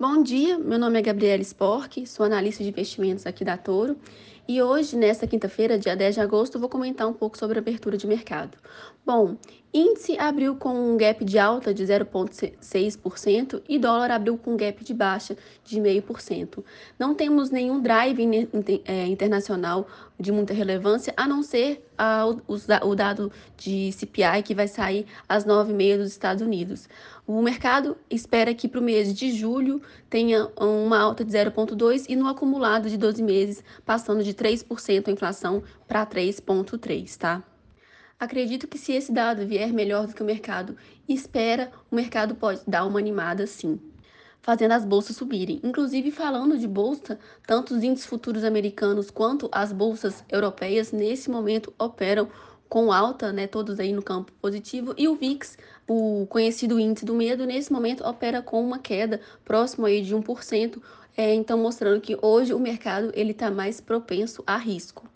Bom dia, meu nome é Gabriela Spork, sou analista de investimentos aqui da Toro e hoje, nesta quinta-feira, dia 10 de agosto, vou comentar um pouco sobre a abertura de mercado. Bom, índice abriu com um gap de alta de 0,6% e dólar abriu com um gap de baixa de 0,5%. Não temos nenhum drive é, internacional de muita relevância, a não ser o dado de CPI que vai sair às 9h30 dos Estados Unidos. O mercado espera que para o mês de julho tenha uma alta de 0,2% e no acumulado de 12 meses passando de 3% a inflação para 3,3%, tá? Acredito que se esse dado vier melhor do que o mercado espera, o mercado pode dar uma animada sim, fazendo as bolsas subirem. Inclusive, falando de bolsa, tanto os índices futuros americanos quanto as bolsas europeias nesse momento operam com alta, né, todos aí no campo positivo, e o VIX, o conhecido índice do medo, nesse momento opera com uma queda próximo aí de 1%, é, então mostrando que hoje o mercado ele está mais propenso a risco.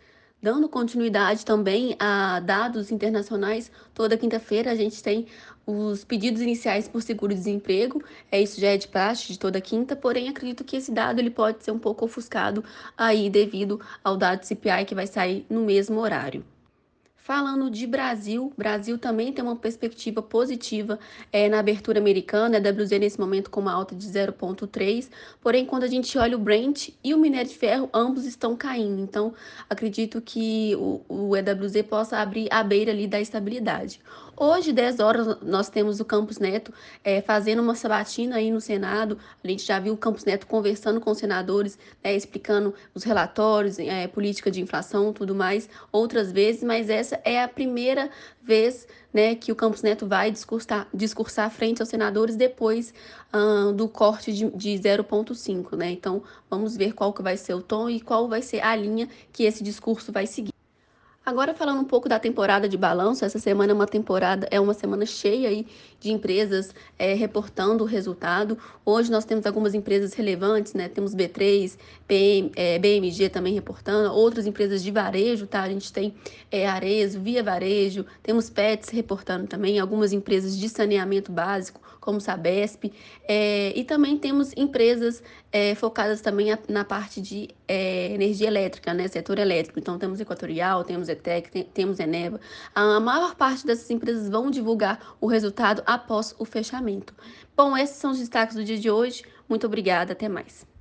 Dando continuidade também a dados internacionais, toda quinta-feira a gente tem os pedidos iniciais por seguro-desemprego, é isso já é de praxe de toda quinta, porém acredito que esse dado ele pode ser um pouco ofuscado aí devido ao dado CPI que vai sair no mesmo horário. Falando de Brasil, Brasil também tem uma perspectiva positiva é, na abertura americana, a WZ nesse momento com uma alta de 0,3, porém quando a gente olha o Brent e o minério de ferro, ambos estão caindo, então acredito que o, o EWZ possa abrir a beira ali da estabilidade. Hoje, 10 horas, nós temos o Campos Neto é, fazendo uma sabatina aí no Senado. A gente já viu o Campos Neto conversando com os senadores, né, explicando os relatórios, é, política de inflação, tudo mais, outras vezes, mas essa é a primeira vez né, que o Campos Neto vai discursar, discursar frente aos senadores depois uh, do corte de, de 0,5. Né? Então, vamos ver qual que vai ser o tom e qual vai ser a linha que esse discurso vai seguir. Agora falando um pouco da temporada de balanço, essa semana é uma temporada, é uma semana cheia aí de empresas é, reportando o resultado. Hoje nós temos algumas empresas relevantes, né? Temos B3, PM, é, BMG também reportando, outras empresas de varejo, tá? A gente tem é, Arezo, Via Varejo, temos Pets reportando também, algumas empresas de saneamento básico, como Sabesp, é, e também temos empresas é, focadas também na parte de é, energia elétrica, né? Setor elétrico. Então temos Equatorial, temos ETEC, temos Eneva. A maior parte dessas empresas vão divulgar o resultado após o fechamento. Bom, esses são os destaques do dia de hoje. Muito obrigada, até mais.